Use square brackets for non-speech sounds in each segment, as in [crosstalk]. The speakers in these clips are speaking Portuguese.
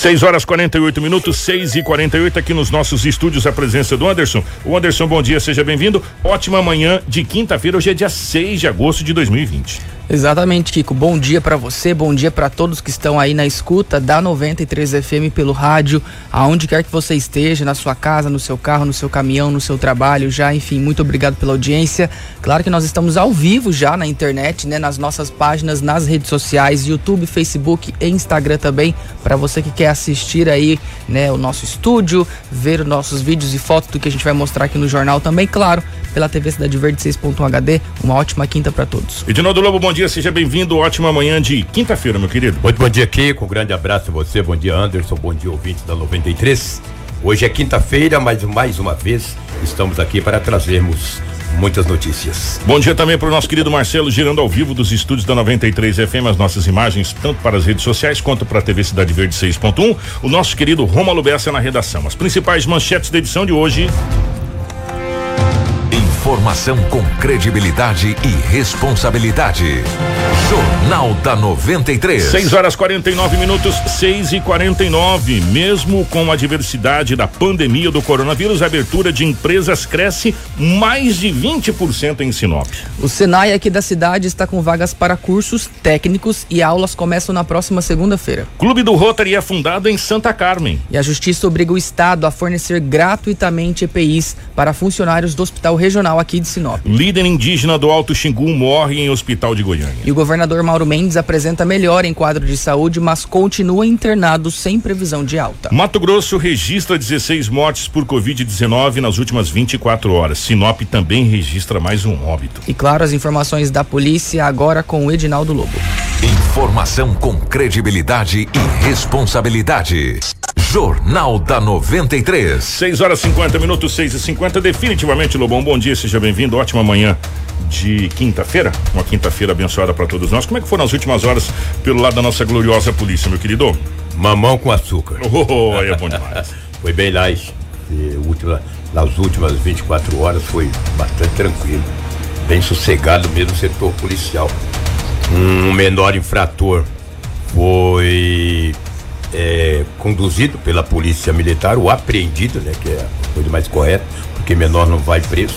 6 horas 48 minutos, 6 e 48 aqui nos nossos estúdios, a presença do Anderson. O Anderson, bom dia, seja bem-vindo. Ótima manhã de quinta-feira, hoje é dia 6 de agosto de 2020. Exatamente, Kiko. Bom dia para você, bom dia para todos que estão aí na escuta da 93 FM pelo rádio, aonde quer que você esteja, na sua casa, no seu carro, no seu caminhão, no seu trabalho, já, enfim, muito obrigado pela audiência. Claro que nós estamos ao vivo já na internet, né, nas nossas páginas, nas redes sociais, YouTube, Facebook e Instagram também, para você que quer assistir aí, né, o nosso estúdio, ver os nossos vídeos e fotos do que a gente vai mostrar aqui no jornal também, claro, pela TV Cidade Verde 6.1 HD. Uma ótima quinta para todos. Edinaldo Lobo, bom dia, seja bem-vindo. Ótima manhã de quinta-feira, meu querido. Muito bom dia, Kiko. Um grande abraço a você. Bom dia, Anderson. Bom dia, ouvinte da 93. Hoje é quinta-feira, mas mais uma vez estamos aqui para trazermos muitas notícias. Bom dia também para o nosso querido Marcelo, girando ao vivo dos estúdios da 93 FM, as nossas imagens, tanto para as redes sociais quanto para a TV Cidade Verde 6.1. O nosso querido Romulo Bessa na redação. As principais manchetes da edição de hoje. Informação com credibilidade e responsabilidade. Jornal da 93. 6 horas 49 minutos, 6 e 49. Mesmo com a diversidade da pandemia do coronavírus, a abertura de empresas cresce mais de 20% em Sinop. O Senai aqui da cidade está com vagas para cursos técnicos e aulas começam na próxima segunda-feira. Clube do Rotary é fundado em Santa Carmen. E a Justiça obriga o Estado a fornecer gratuitamente EPIs para funcionários do Hospital Regional aqui de Sinop. Líder indígena do Alto Xingu morre em hospital de Goiânia. E o governador Mauro Mendes apresenta melhor em quadro de saúde, mas continua internado sem previsão de alta. Mato Grosso registra 16 mortes por Covid-19 nas últimas 24 horas. Sinop também registra mais um óbito. E claro, as informações da polícia agora com o Edinaldo Lobo. Informação com credibilidade e responsabilidade. Jornal da 93. 6 horas 50 minutos, 6 e 50 Definitivamente, Lobão, bom dia, seja bem-vindo. Ótima manhã de quinta-feira. Uma quinta-feira abençoada para todos nós. Como é que foram as últimas horas pelo lado da nossa gloriosa polícia, meu querido? Mamão com açúcar. [laughs] Oh, aí é bom demais. [laughs] foi bem lá, última, nas últimas 24 horas foi bastante tranquilo. Bem sossegado mesmo o setor policial. Um menor infrator foi é, conduzido pela polícia militar, ou apreendido, né? Que é a coisa mais correta, porque menor não vai preso.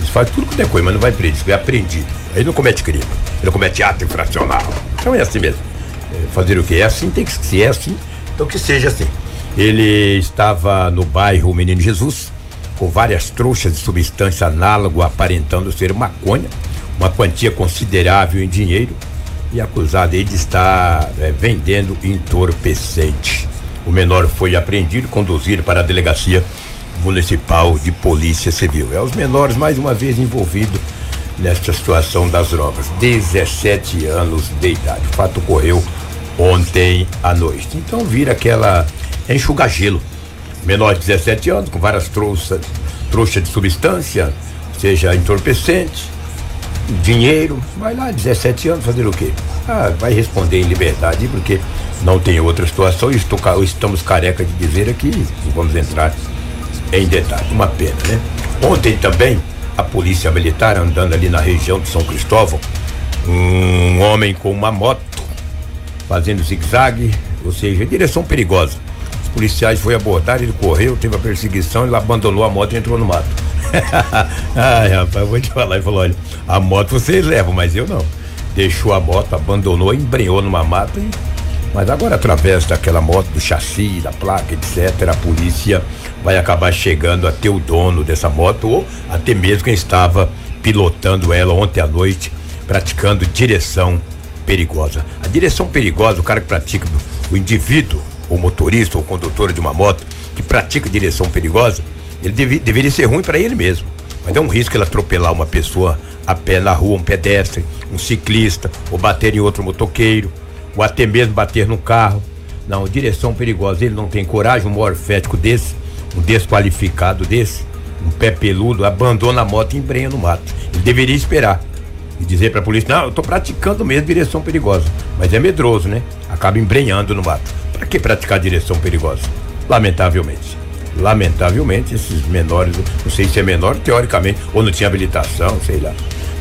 Isso faz tudo que é coisa, mas não vai preso, é apreendido. Aí não comete crime, ele comete ato infracional. Então é assim mesmo. É, fazer o que? É assim, tem que ser é assim, então que seja assim. Ele estava no bairro Menino Jesus, com várias trouxas de substância análoga aparentando ser maconha, uma quantia considerável em dinheiro e acusado de estar é, vendendo entorpecente. O menor foi apreendido e conduzido para a delegacia municipal de polícia civil. É os menores mais uma vez envolvidos nesta situação das drogas. 17 anos de idade. O fato ocorreu ontem à noite. Então vira aquela enxuga gelo. Menor de 17 anos, com várias trouxas, trouxas de substância, seja entorpecente, dinheiro, vai lá, 17 anos, fazer o quê? Ah, vai responder em liberdade, porque não tem outra situação, estou, estamos careca de dizer aqui, vamos entrar em detalhe. Uma pena, né? Ontem também, a polícia militar andando ali na região de São Cristóvão, um homem com uma moto fazendo zigue-zague, ou seja, direção perigosa. Os policiais foi abordar, ele correu, teve a perseguição, ele abandonou a moto e entrou no mato. [laughs] Ai, rapaz, vou te falar. Ele falou: olha, a moto vocês levam, mas eu não. Deixou a moto, abandonou, embrenhou numa mata e. Mas agora, através daquela moto, do chassi, da placa, etc., a polícia vai acabar chegando até o dono dessa moto ou até mesmo quem estava pilotando ela ontem à noite, praticando direção perigosa. A direção perigosa, o cara que pratica, o indivíduo, o motorista ou condutor de uma moto que pratica direção perigosa, ele deve, deveria ser ruim para ele mesmo. Mas é um risco ele atropelar uma pessoa a pé na rua, um pedestre, um ciclista, ou bater em outro motoqueiro, ou até mesmo bater no carro. Não, direção perigosa. Ele não tem coragem, um morfético desse, um desqualificado desse, um pé peludo, abandona a moto e embrenha no mato. Ele deveria esperar e dizer para a polícia: não, eu estou praticando mesmo direção perigosa. Mas é medroso, né? Acaba embrenhando no mato. Para que praticar direção perigosa? Lamentavelmente lamentavelmente, esses menores, não sei se é menor teoricamente, ou não tinha habilitação, sei lá.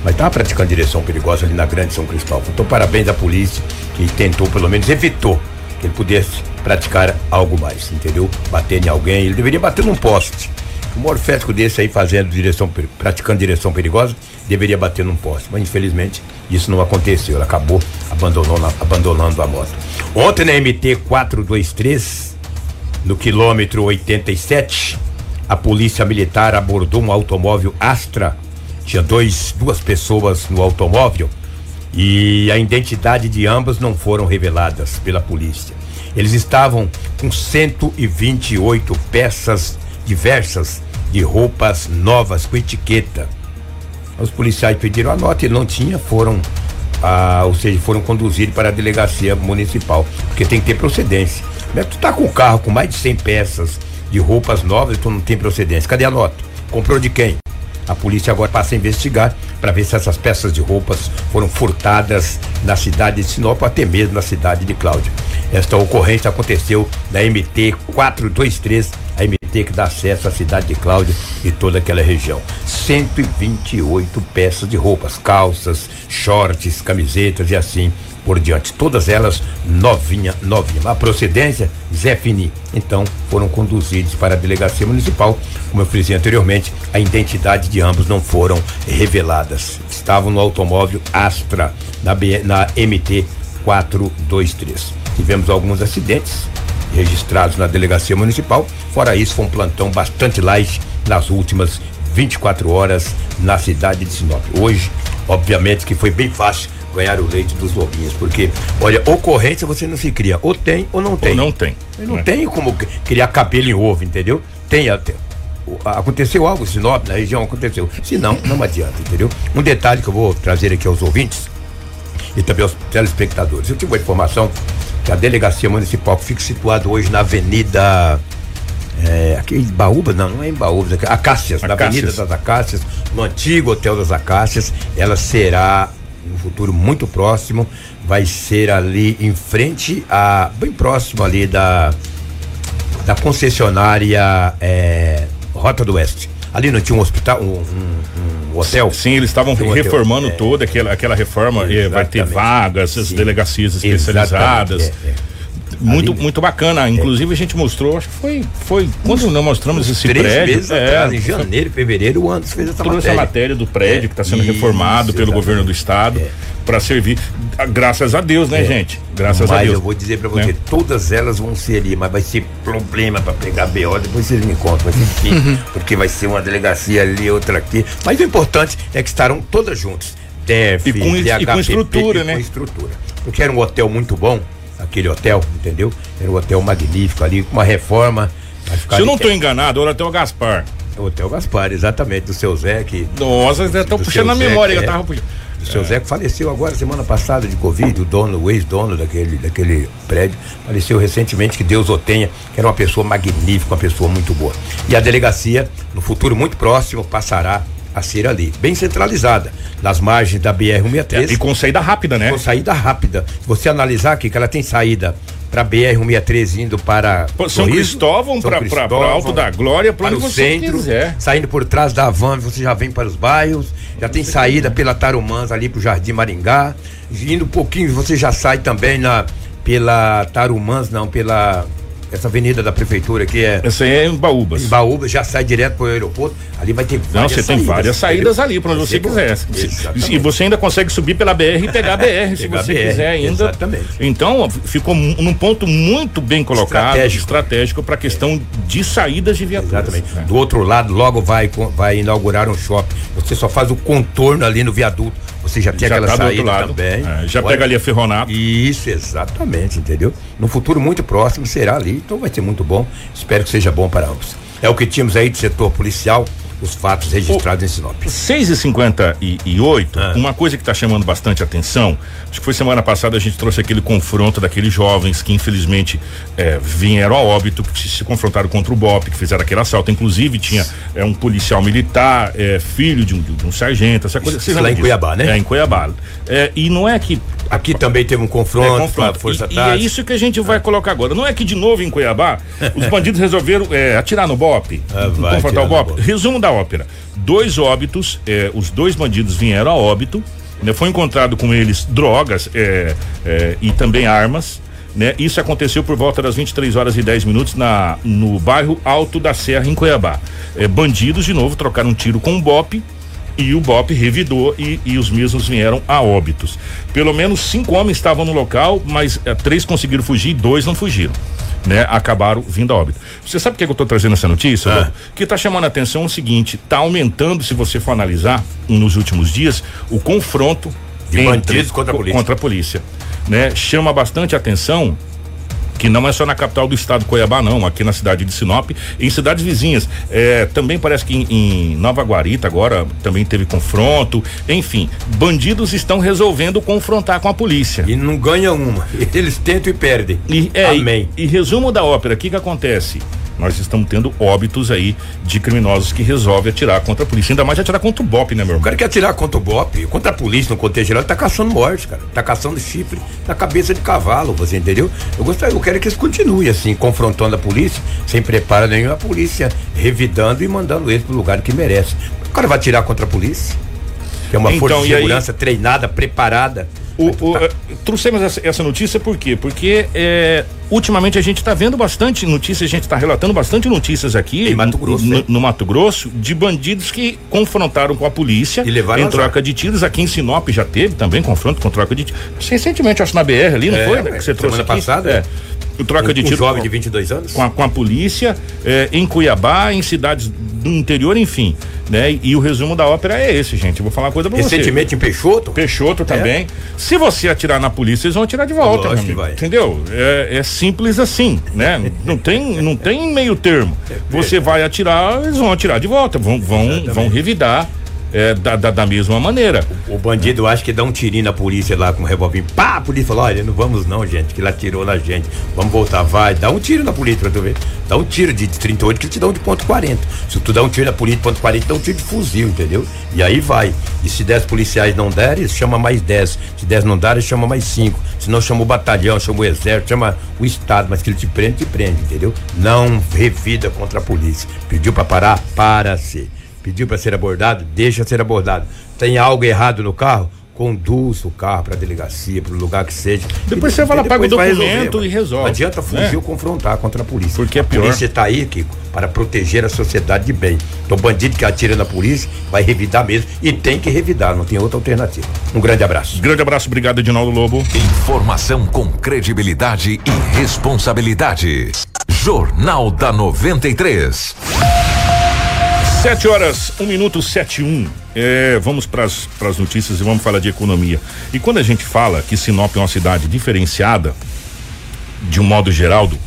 Mas estava praticando direção perigosa ali na Grande São Cristóvão. Então, parabéns à polícia que tentou, pelo menos evitou que ele pudesse praticar algo mais, entendeu? Bater em alguém, ele deveria bater num poste. Um morfético desse aí fazendo direção, praticando direção perigosa, deveria bater num poste. Mas infelizmente isso não aconteceu. Ele acabou abandonando, a moto. Ontem na MT 423, no quilômetro 87, a polícia militar abordou um automóvel Astra. Tinha dois, duas pessoas no automóvel e a identidade de ambas não foram reveladas pela polícia. Eles estavam com 128 peças diversas de roupas novas com etiqueta. Os policiais pediram a nota e não tinha, foram, ah, ou seja, foram conduzidos para a delegacia municipal, porque tem que ter procedência. Mas tu tá com o carro com mais de 100 peças de roupas novas tu não tem procedência. Cadê a nota? Comprou de quem? A polícia agora passa a investigar para ver se essas peças de roupas foram furtadas na cidade de Sinop, até mesmo na cidade de Cláudia. Esta ocorrência aconteceu na MT 423, a MT que dá acesso à cidade de Cláudia e toda aquela região. 128 peças de roupas, calças, shorts, camisetas e assim por diante. Todas elas novinha, novinha. A procedência, Zé Fini. Então, foram conduzidos para a delegacia municipal. Como eu frisei anteriormente, a identidade de ambos não foram reveladas. Estavam no automóvel Astra, na, B, na MT 423. Tivemos alguns acidentes registrados na delegacia municipal. Fora isso, foi um plantão bastante light nas últimas 24 horas na cidade de Sinop. Hoje, obviamente que foi bem fácil ganhar o leite dos lobinhos, porque, olha, ocorrência você não se cria, ou tem ou não tem. Ou não tem. não né? tem como criar cabelo em ovo, entendeu? Tem até. Aconteceu algo, Sinop, na região aconteceu. Se não, não adianta, entendeu? Um detalhe que eu vou trazer aqui aos ouvintes e também aos telespectadores. Eu tive uma informação que a delegacia municipal que fica situada hoje na Avenida é, aqui em Baúba, não, não é em Baúba, é Acácias, na Avenida das Acácias, no antigo Hotel das Acácias, ela será no futuro muito próximo, vai ser ali em frente a bem próximo ali da da concessionária é, Rota do Oeste. Ali não tinha um hospital, um, um, um hotel? Sim, eles estavam reformando hotel, toda aquela, aquela reforma. Vai ter vagas, as delegacias especializadas. É, é muito, ali, muito bacana. Inclusive, é. a gente mostrou, acho que foi. foi quando nós mostramos esse três prédio. Meses é, atrás, em janeiro, fevereiro, o Anderson fez essa trouxe matéria. a matéria do prédio é, que está sendo isso, reformado pelo exatamente. governo do estado. É. Para servir, graças a Deus, né, é. gente? Graças mas a Deus. eu vou dizer para você, né? todas elas vão ser ali, mas vai ser problema para pegar BO, depois vocês me contam, vai ser [laughs] difícil, uhum. porque vai ser uma delegacia ali, outra aqui. Mas o importante é que estarão todas juntas. DEF, e com, DHPP, e com estrutura, né? Com estrutura. Porque era um hotel muito bom, aquele hotel, entendeu? Era um hotel magnífico ali, com uma reforma. Se eu não estou enganado, era o Hotel Gaspar. É o Hotel Gaspar, exatamente, do seu Zé que. Nossa, estão puxando a memória, Zé, eu tava puxando. O seu é. Zé que faleceu agora semana passada de Covid, o dono, o ex-dono daquele, daquele prédio, faleceu recentemente, que Deus o tenha, que era uma pessoa magnífica, uma pessoa muito boa. E a delegacia, no futuro muito próximo, passará a ser ali, bem centralizada, nas margens da BR-163. É, e com saída rápida, né? Com saída rápida. Se você analisar aqui que ela tem saída para BR-163 indo para Pô, São Cristóvão, para Alto da Glória, para o centro, quiser. saindo por trás da van, você já vem para os bairros, já tem saída pela Tarumãs ali para o Jardim Maringá, indo um pouquinho você já sai também na pela Tarumãs, não, pela essa avenida da prefeitura aqui é. Essa aí é em Baúbas. Em Baúbas, já sai direto para o aeroporto. Ali vai ter Não, você tem várias saídas ali para onde você quiser. E você ainda consegue subir pela BR e pegar a BR se você BR, quiser ainda. Exatamente. Então, ficou num ponto muito bem colocado, estratégico, estratégico para a questão de saídas de viaturas. Exatamente. É. Do outro lado, logo vai, vai inaugurar um shopping. Você só faz o contorno ali no viaduto você já tem já aquela tá saída também. É, já Olha, pega ali a Ferronato. Isso, exatamente, entendeu? No futuro muito próximo será ali, então vai ser muito bom. Espero que seja bom para ambos. É o que tínhamos aí do setor policial os fatos registrados o, em Sinop. 6 e 58 ah. uma coisa que está chamando bastante atenção, acho que foi semana passada a gente trouxe aquele confronto daqueles jovens que infelizmente é, vieram a óbito, que se confrontaram contra o BOP, que fizeram aquele assalto. Inclusive tinha é, um policial militar, é, filho de um, de um sargento, essa coisa. Isso lá em Cuiabá, né? É, em Cuiabá. É, e não é que Aqui também teve um confronto, é, confronto. Força e, e, é isso que a gente vai colocar agora. Não é que de novo em Cuiabá os [laughs] bandidos resolveram é, atirar no BOP, ah, confrontar o BOP. Resumo da da ópera. Dois óbitos, é, os dois bandidos vieram a óbito, né, foi encontrado com eles drogas é, é, e também armas. né? Isso aconteceu por volta das 23 horas e 10 minutos na no bairro Alto da Serra em Cuiabá. É, bandidos de novo trocaram um tiro com um bope e o BOP revidou e, e, os mesmos vieram a óbitos. Pelo menos cinco homens estavam no local, mas é, três conseguiram fugir e dois não fugiram. Né, acabaram vindo a óbito. Você sabe por que eu estou trazendo essa notícia? Ah. Que está chamando a atenção o seguinte: está aumentando, se você for analisar, nos últimos dias, o confronto de bandidos contra a polícia. Contra a polícia né? Chama bastante atenção que não é só na capital do estado Cuiabá, não, aqui na cidade de Sinop, em cidades vizinhas. É, também parece que em, em, Nova Guarita agora também teve confronto. Enfim, bandidos estão resolvendo confrontar com a polícia. E não ganham uma. [laughs] Eles tentam e perdem. E, é, Amém. E, e resumo da ópera, o que que acontece? Nós estamos tendo óbitos aí de criminosos que resolvem atirar contra a polícia. Ainda mais atirar contra o BOP, né, meu irmão? O cara quer atirar contra o BOP, contra a polícia, no contexto geral, ele tá caçando morte, cara. Tá caçando chifre na cabeça de cavalo, você entendeu? Eu gostaria, eu quero que eles continuem assim, confrontando a polícia, sem preparo nenhum, a polícia revidando e mandando eles pro lugar que merece. O cara vai atirar contra a polícia, que é uma então, força de segurança aí... treinada, preparada. O, o, uh, trouxemos essa, essa, notícia por quê? Porque é, ultimamente a gente está vendo bastante notícias, a gente está relatando bastante notícias aqui em Mato Grosso, no, no, Mato Grosso de bandidos que confrontaram com a polícia e levaram em troca de tiros. Aqui em Sinop já teve também confronto com troca de tiros. Recentemente, acho na BR ali, não é, foi? Né, que você trouxe semana aqui? passada. É. Troca de tiros. Um jovem de 22 anos? Com a, com a polícia, é, em Cuiabá, em cidades do interior, enfim né? E o resumo da ópera é esse, gente. Eu vou falar uma coisa pra Recentemente você. Recentemente em Peixoto? Peixoto também. É. Se você atirar na polícia, eles vão atirar de volta, Lógico vai. Entendeu? É, é, simples assim, né? não tem, não tem meio termo. [laughs] É você vai atirar, eles vão atirar de volta, vão, vão, vão revidar é, da, da, da, mesma maneira. O, o, bandido acha que dá um tirinho na polícia lá com um revólver. Pá, a polícia falou: olha, não vamos não, gente, que ele atirou na gente. Vamos voltar, vai. Dá um tiro na polícia pra tu ver. Dá um tiro de, de 38 que ele te dá um de ponto 40. Se tu dá um tiro na polícia de ponto 40, dá um tiro de fuzil, entendeu? E aí vai. E se 10 policiais não derem, chama mais 10. Se 10 não derem, chama mais 5. Se não, chama o batalhão, chama o exército, chama o Estado. Mas que ele te prende, te prende, entendeu? Não revida contra a polícia. Pediu para parar? Para-se pediu para ser abordado, deixa ser abordado. Tem algo errado no carro? Conduz o carro para a delegacia, para o lugar que seja. Depois você vai lá, paga o documento e resolve. Não adianta fugir né? ou confrontar contra a polícia. Porque é pior. A polícia está aí, Kiko, para proteger a sociedade de bem. Então, o bandido que atira na polícia vai revidar mesmo e tem que revidar, não tem outra alternativa. Um grande abraço. Grande abraço, obrigado, Edinaldo Lobo. Informação com credibilidade e responsabilidade. Jornal da 93. Sete horas, um minuto sete um. É, vamos para as notícias e vamos falar de economia. E quando a gente fala que Sinop é uma cidade diferenciada, de um modo geral, do,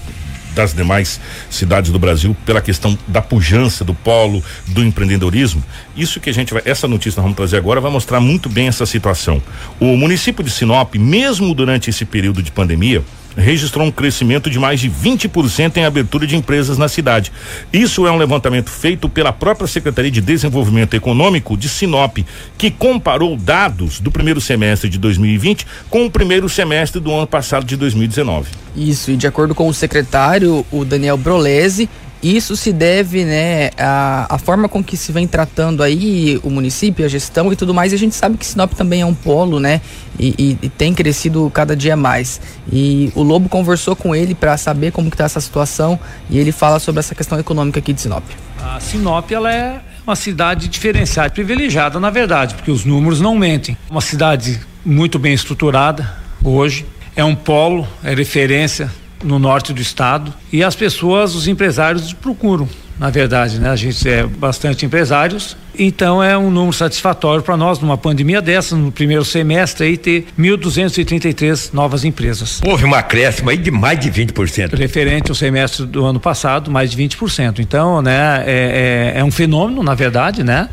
das demais cidades do Brasil pela questão da pujança do polo do empreendedorismo. Isso que a gente vai, essa notícia nós vamos trazer agora vai mostrar muito bem essa situação. O município de Sinop, mesmo durante esse período de pandemia, registrou um crescimento de mais de 20% em abertura de empresas na cidade. Isso é um levantamento feito pela própria Secretaria de Desenvolvimento Econômico de Sinop, que comparou dados do primeiro semestre de 2020 com o primeiro semestre do ano passado de 2019. Isso, e de acordo com o secretário, o Daniel Brolese, isso se deve, né, à, à forma com que se vem tratando aí o município, a gestão e tudo mais. E a gente sabe que Sinop também é um polo, né, e, e, e tem crescido cada dia mais. E o Lobo conversou com ele para saber como que tá essa situação e ele fala sobre essa questão econômica aqui de Sinop. A Sinop, ela é uma cidade diferenciada, privilegiada, na verdade, porque os números não mentem. Uma cidade muito bem estruturada hoje, é um polo, é referência no norte do estado e as pessoas, os empresários procuram. Na verdade, né? A gente é bastante empresários, então é um número satisfatório para nós numa pandemia dessa, no primeiro semestre aí ter 1.233 novas empresas. Houve uma acréscimo aí de mais de 20%. Referente ao semestre do ano passado, mais de 20%. Então, né, é, é, é um fenômeno, na verdade, né?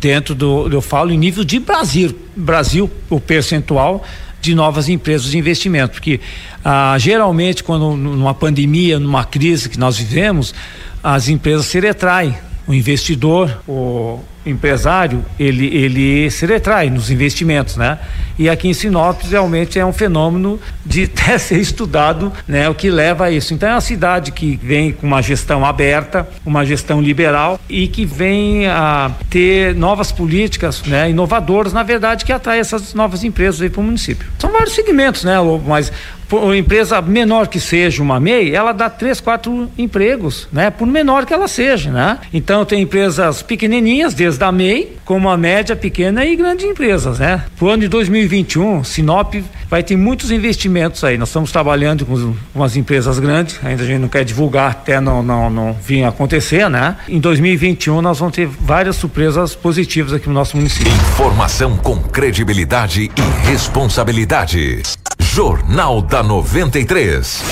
Dentro do, eu falo em nível de Brasil, Brasil, o percentual de novas empresas de investimento, porque ah, geralmente quando numa pandemia, numa crise que nós vivemos, as empresas se retraem, o investidor, o empresário, ele, ele se retrai nos investimentos, né? E aqui em Sinop realmente é um fenômeno de [laughs] até ser estudado, né? O que leva a isso. Então é uma cidade que vem com uma gestão aberta, uma gestão liberal e que vem a ter novas políticas, né? Inovadoras, na verdade, que atrai essas novas empresas aí para o município. São vários segmentos, né? Mas por empresa menor que seja uma MEI, ela dá três, quatro empregos, né? Por menor que ela seja, né? Então tem empresas pequenininhas, desde a MEI, como a média, pequena e grandes empresas, né? Pro ano de 2021, Sinop vai ter muitos investimentos aí. Nós estamos trabalhando com, com as empresas grandes, ainda a gente não quer divulgar até não, não, não vir acontecer, né? Em 2021 nós vamos ter várias surpresas positivas aqui no nosso município. Informação com credibilidade e responsabilidade. Jornal da 93.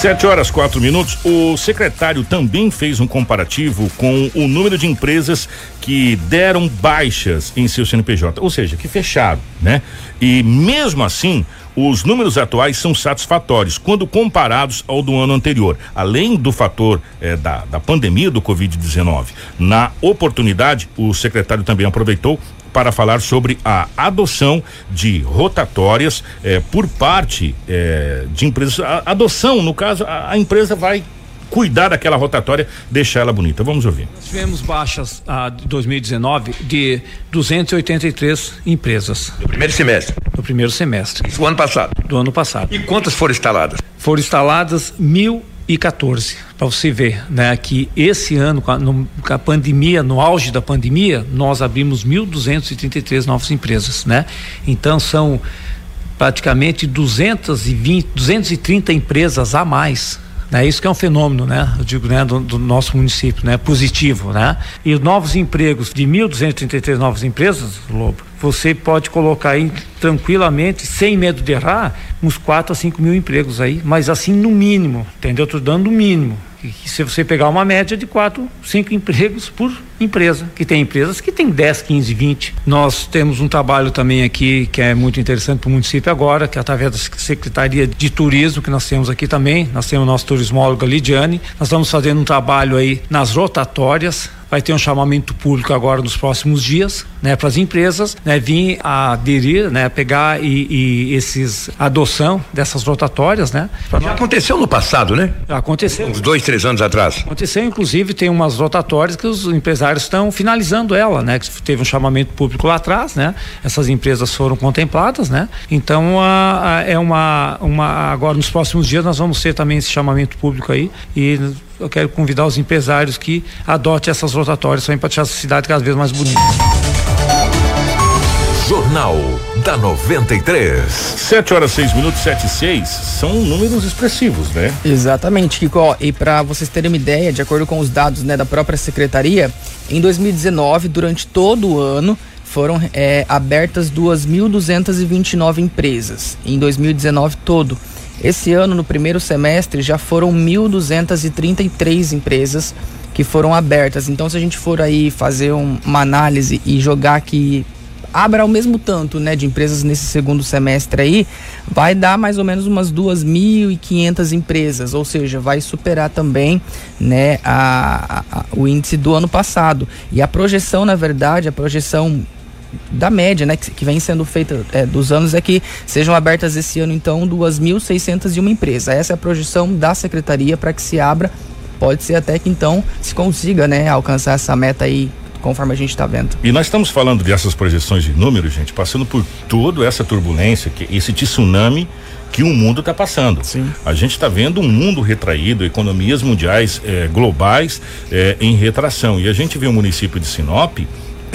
Sete horas quatro minutos. O secretário também fez um comparativo com o número de empresas que deram baixas em seu CNPJ, ou seja, que fecharam, né? E mesmo assim, os números atuais são satisfatórios quando comparados ao do ano anterior, além do fator eh, da, da pandemia do Covid-19. Na oportunidade, o secretário também aproveitou para falar sobre a adoção de rotatórias eh, por parte eh, de empresas. A adoção, no caso, a, a, empresa vai cuidar daquela rotatória, deixar ela bonita. Vamos ouvir. Nós tivemos baixas ah, de 2019 de 283 empresas. No primeiro semestre? No primeiro semestre. Isso ano passado? Do ano passado. E quantas foram instaladas? Foram instaladas mil e 14 para você ver, né, que esse ano com a, no, com a, pandemia, no auge da pandemia, nós abrimos 1.233 novas empresas, né? Então são praticamente 220, 230 empresas a mais né? Isso que é um fenômeno, né? Eu digo, né? Do, do nosso município, né? Positivo, né? E novos empregos, de 1.233 novas empresas, Lobo, você pode colocar aí tranquilamente, sem medo de errar, uns 4 a 5 mil empregos aí, mas assim no mínimo, entendeu? Estou dando o mínimo. Se você pegar uma média de quatro, cinco empregos por empresa, que tem empresas que tem 10, 15, 20. Nós temos um trabalho também aqui que é muito interessante para o município agora, que é através da Secretaria de Turismo, que nós temos aqui também, nós temos o nosso turismólogo Lidiane, nós estamos fazendo um trabalho aí nas rotatórias, vai ter um chamamento público agora nos próximos dias, né, para as empresas, né, vir aderir, né, pegar e, e esses adoção dessas rotatórias, né. Já nós... aconteceu no passado, né? Aconteceu. Uns dois, três anos atrás. Aconteceu, inclusive, tem umas rotatórias que os empresários estão finalizando ela, né, que teve um chamamento público lá atrás, né. Essas empresas foram contempladas, né. Então, a, a, é uma, uma, agora nos próximos dias nós vamos ter também esse chamamento público aí e eu quero convidar os empresários que adotem essas rotatórias para deixar a cidade cada vez mais bonita. Jornal da 93. 7 horas 6 minutos, 7 e 6 são números expressivos, né? Exatamente, Kiko. E para vocês terem uma ideia, de acordo com os dados né, da própria secretaria, em 2019, durante todo o ano, foram é, abertas 2.229 empresas. Em 2019 todo. Esse ano, no primeiro semestre, já foram 1.233 empresas que foram abertas. Então, se a gente for aí fazer um, uma análise e jogar que abra ao mesmo tanto, né, de empresas nesse segundo semestre aí, vai dar mais ou menos umas 2.500 empresas, ou seja, vai superar também, né, a, a, o índice do ano passado. E a projeção, na verdade, a projeção da média, né, que, que vem sendo feita é, dos anos é que sejam abertas esse ano então 2.601 empresas. Essa é a projeção da secretaria para que se abra. Pode ser até que então se consiga, né, alcançar essa meta aí conforme a gente está vendo. E nós estamos falando dessas projeções de números, gente, passando por toda essa turbulência, que esse tsunami que o mundo está passando. Sim. A gente está vendo um mundo retraído, economias mundiais eh, globais eh, em retração. E a gente vê o município de Sinop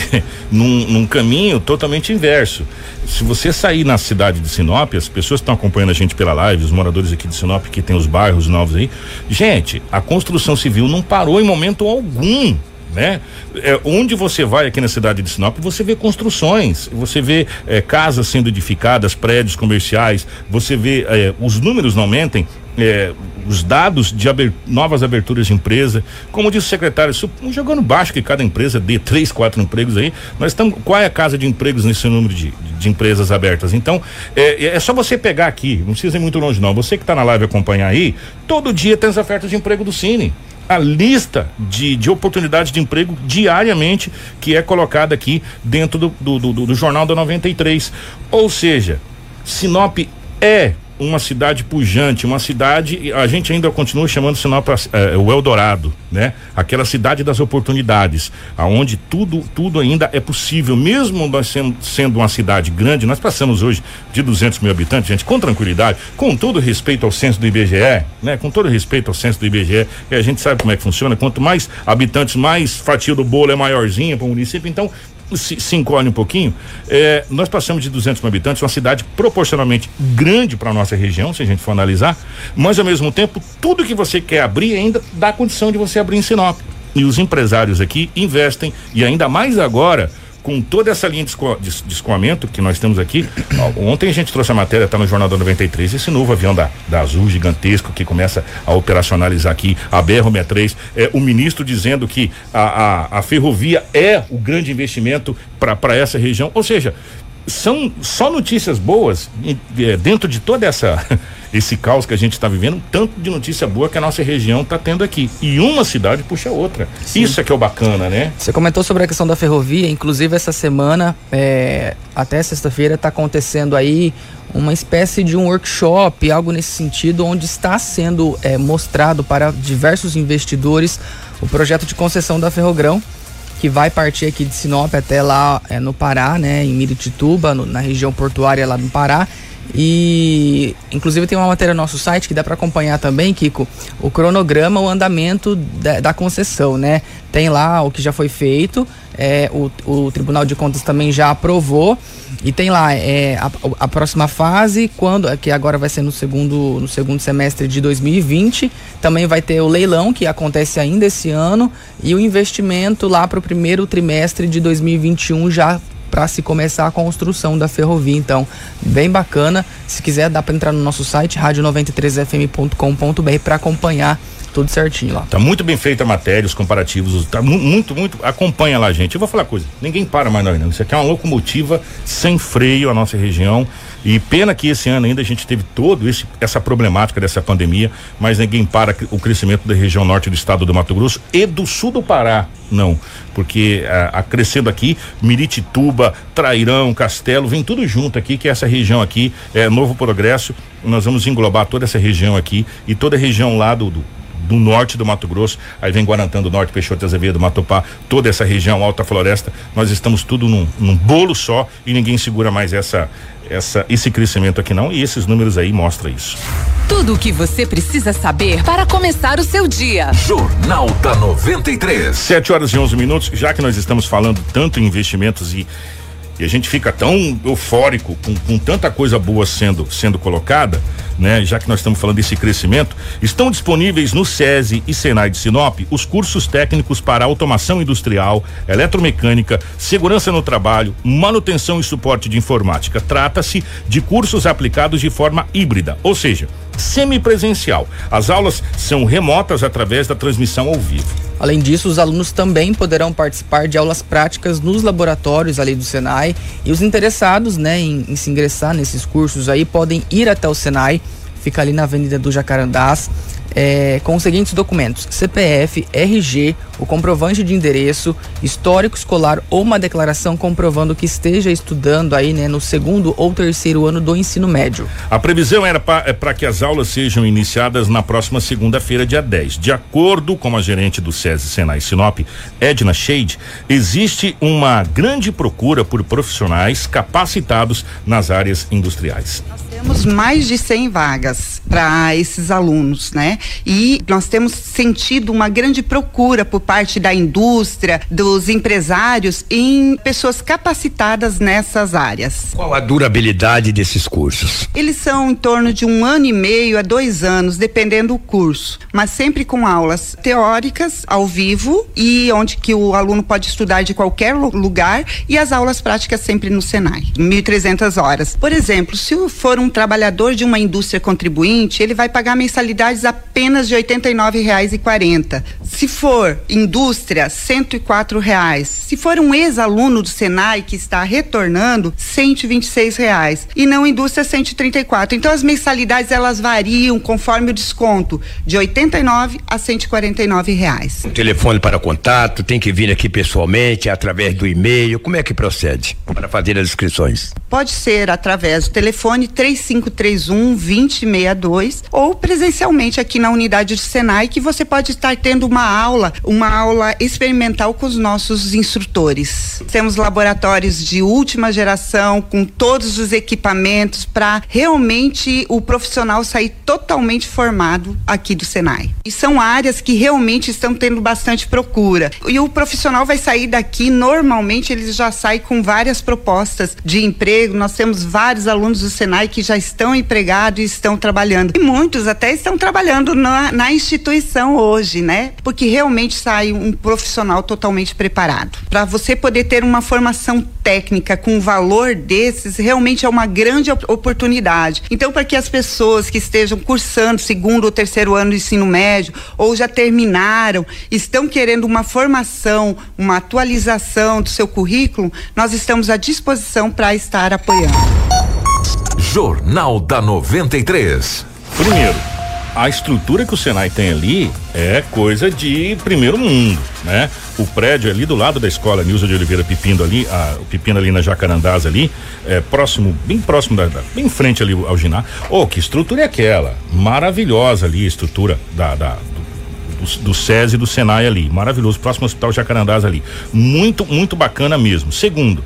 [laughs] num, num, caminho totalmente inverso. Se você sair na cidade de Sinop, as pessoas estão acompanhando a gente pela live, os moradores aqui de Sinop que tem os bairros novos aí, gente, a construção civil não parou em momento algum né? É, onde você vai aqui na cidade de Sinop, você vê construções, você vê é, casas sendo edificadas, prédios comerciais, você vê é, os números não aumentem, é, os dados de novas aberturas de empresa, como disse o secretário, jogando baixo que cada empresa dê três, quatro empregos aí, nós estamos, qual é a casa de empregos nesse número de, de empresas abertas? Então, é, é, só você pegar aqui, não precisa ir muito longe não, você que está na live acompanhar aí, todo dia tem as ofertas de emprego do Cine a lista de, de oportunidades de emprego diariamente que é colocada aqui dentro do, do, do, do Jornal da 93. Ou seja, Sinop é uma cidade pujante, uma cidade, a gente ainda continua chamando Sinop é, o Eldorado, né? Aquela cidade das oportunidades, aonde tudo, tudo ainda é possível, mesmo nós sendo, sendo uma cidade grande, nós passamos hoje de 200 mil habitantes, gente, com tranquilidade, com todo respeito ao censo do IBGE, né? Com todo respeito ao censo do IBGE, e a gente sabe como é que funciona, quanto mais habitantes, mais fatia do bolo é maiorzinha para o município, então se, se encolhe um pouquinho, é, nós passamos de 200 mil habitantes, uma cidade proporcionalmente grande para a nossa região, se a gente for analisar, mas ao mesmo tempo, tudo que você quer abrir ainda dá condição de você abrir em Sinop. E os empresários aqui investem, e ainda mais agora, com toda essa linha de, escoamento que nós temos aqui. Ontem a gente trouxe a matéria, está no Jornal da 93, esse novo avião da, da Azul gigantesco que começa a operacionalizar aqui a BR-63. É, o ministro dizendo que a, a, a ferrovia é o grande investimento para essa região. Ou seja, são só notícias boas é, dentro de toda essa [laughs] esse caos que a gente está vivendo, tanto de notícia boa que a nossa região está tendo aqui. E uma cidade puxa a outra. Sim. Isso é que é o bacana, né? Você comentou sobre a questão da ferrovia, inclusive essa semana, é, até sexta-feira, está acontecendo aí uma espécie de um workshop, algo nesse sentido, onde está sendo é, mostrado para diversos investidores o projeto de concessão da Ferrogrão que vai partir aqui de Sinop até lá é, no Pará, né, em Miritituba, no, na região portuária lá do Pará. E inclusive tem uma matéria no nosso site que dá para acompanhar também, Kiko, o cronograma, o andamento da, da, concessão, né? Tem lá o que já foi feito, é, o, o Tribunal de Contas também já aprovou e tem lá é, a, a, próxima fase, quando que agora vai ser no segundo, no segundo semestre de 2020. Também vai ter o leilão, que acontece ainda esse ano, e o investimento lá para o primeiro trimestre de 2021 já para se começar a construção da ferrovia. Então, bem bacana. Se quiser, dá para entrar no nosso site radio93fm.com.br para acompanhar tudo certinho lá. Tá muito bem feita a matéria, os comparativos, tá muito, muito, acompanha lá, gente. Eu vou falar coisa, ninguém para mais nós não. Isso aqui é uma locomotiva sem freio a nossa região. E pena que esse ano ainda a gente teve todo esse essa problemática dessa pandemia, mas ninguém para o crescimento da região norte do estado do Mato Grosso e do sul do Pará, não, porque a, a crescendo aqui, Miritituba, Trairão, Castelo, vem tudo junto aqui, que essa região aqui é Novo Progresso. Nós vamos englobar toda essa região aqui e toda a região lá do, do do norte do Mato Grosso, aí vem Guarantã do Norte, Peixoto Azevedo, Matopá, toda essa região, Alta Floresta, nós estamos tudo num, num bolo só e ninguém segura mais essa, essa, esse crescimento aqui não, e esses números aí mostram isso. Tudo o que você precisa saber para começar o seu dia. Jornal da 93. 7 horas e 11 minutos, já que nós estamos falando tanto em investimentos e e a gente fica tão eufórico com, com tanta coisa boa sendo, sendo colocada, né? Já que nós estamos falando desse crescimento, estão disponíveis no SESI e Senai de Sinop os cursos técnicos para automação industrial, eletromecânica, segurança no trabalho, manutenção e suporte de informática. Trata-se de cursos aplicados de forma híbrida, ou seja, semipresencial. As aulas são remotas através da transmissão ao vivo. Além disso, os alunos também poderão participar de aulas práticas nos laboratórios ali do Senai. E os interessados, né, em, em se ingressar nesses cursos aí podem ir até o Senai, fica ali na Avenida do Jacarandás, é, com os seguintes documentos: CPF, RG, o comprovante de endereço, histórico escolar ou uma declaração comprovando que esteja estudando aí, né, no segundo ou terceiro ano do ensino médio. A previsão era para é que as aulas sejam iniciadas na próxima segunda-feira, dia 10. De acordo com a gerente do SESI Senai Sinop, Edna Shade, existe uma grande procura por profissionais capacitados nas áreas industriais. Nós temos mais de 100 vagas para esses alunos, né? E nós temos sentido uma grande procura por parte da indústria, dos empresários em pessoas capacitadas nessas áreas. Qual a durabilidade desses cursos? Eles são em torno de um ano e meio a dois anos, dependendo do curso, mas sempre com aulas teóricas ao vivo e onde que o aluno pode estudar de qualquer lugar e as aulas práticas sempre no Senai, 1.300 horas. Por exemplo, se for um trabalhador de uma indústria contribuinte, ele vai pagar mensalidades apenas de R$ 89,40. Se for indústria, quatro reais. Se for um ex-aluno do Senai que está retornando, e vinte e seis reais. E não indústria, e quatro. Então as mensalidades elas variam conforme o desconto, de e nove a cento quarenta e nove reais. O telefone para contato, tem que vir aqui pessoalmente, através do e-mail, como é que procede para fazer as inscrições? Pode ser através do telefone 3531 2062 ou presencialmente aqui na unidade de Senai que você pode estar tendo uma aula, uma aula experimental com os nossos instrutores. Temos laboratórios de última geração com todos os equipamentos para realmente o profissional sair totalmente formado aqui do Senai. E são áreas que realmente estão tendo bastante procura. E o profissional vai sair daqui, normalmente ele já sai com várias propostas de emprego. Nós temos vários alunos do Senai que já estão empregados e estão trabalhando. E muitos até estão trabalhando na, na instituição hoje, né? Porque realmente sai um profissional totalmente preparado. Para você poder ter uma formação técnica com um valor desses, realmente é uma grande oportunidade. Então, para que as pessoas que estejam cursando segundo ou terceiro ano do ensino médio ou já terminaram, estão querendo uma formação, uma atualização do seu currículo, nós estamos à disposição para estar apoiando. Jornal da 93. Primeiro, a estrutura que o Senai tem ali é coisa de primeiro mundo, né? O prédio ali do lado da escola Nilson de Oliveira Pipindo ali, a, o Pipino ali na Jacarandás ali, é próximo, bem próximo da, da bem em frente ali ao ginásio. Oh, que estrutura é aquela? Maravilhosa ali a estrutura da, da do, do e do Senai ali, maravilhoso, próximo ao Hospital Jacarandás ali. Muito, muito bacana mesmo. Segundo,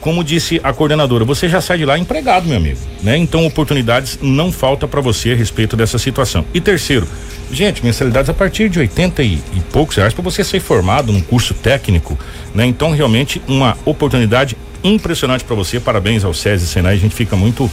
como disse a coordenadora, você já sai de lá empregado, meu amigo, né? Então oportunidades não falta para você a respeito dessa situação. E terceiro, gente, mensalidades a partir de 80 e, e poucos reais para você ser formado num curso técnico, né? Então realmente uma oportunidade impressionante para você. Parabéns ao SESI Senai, a gente fica muito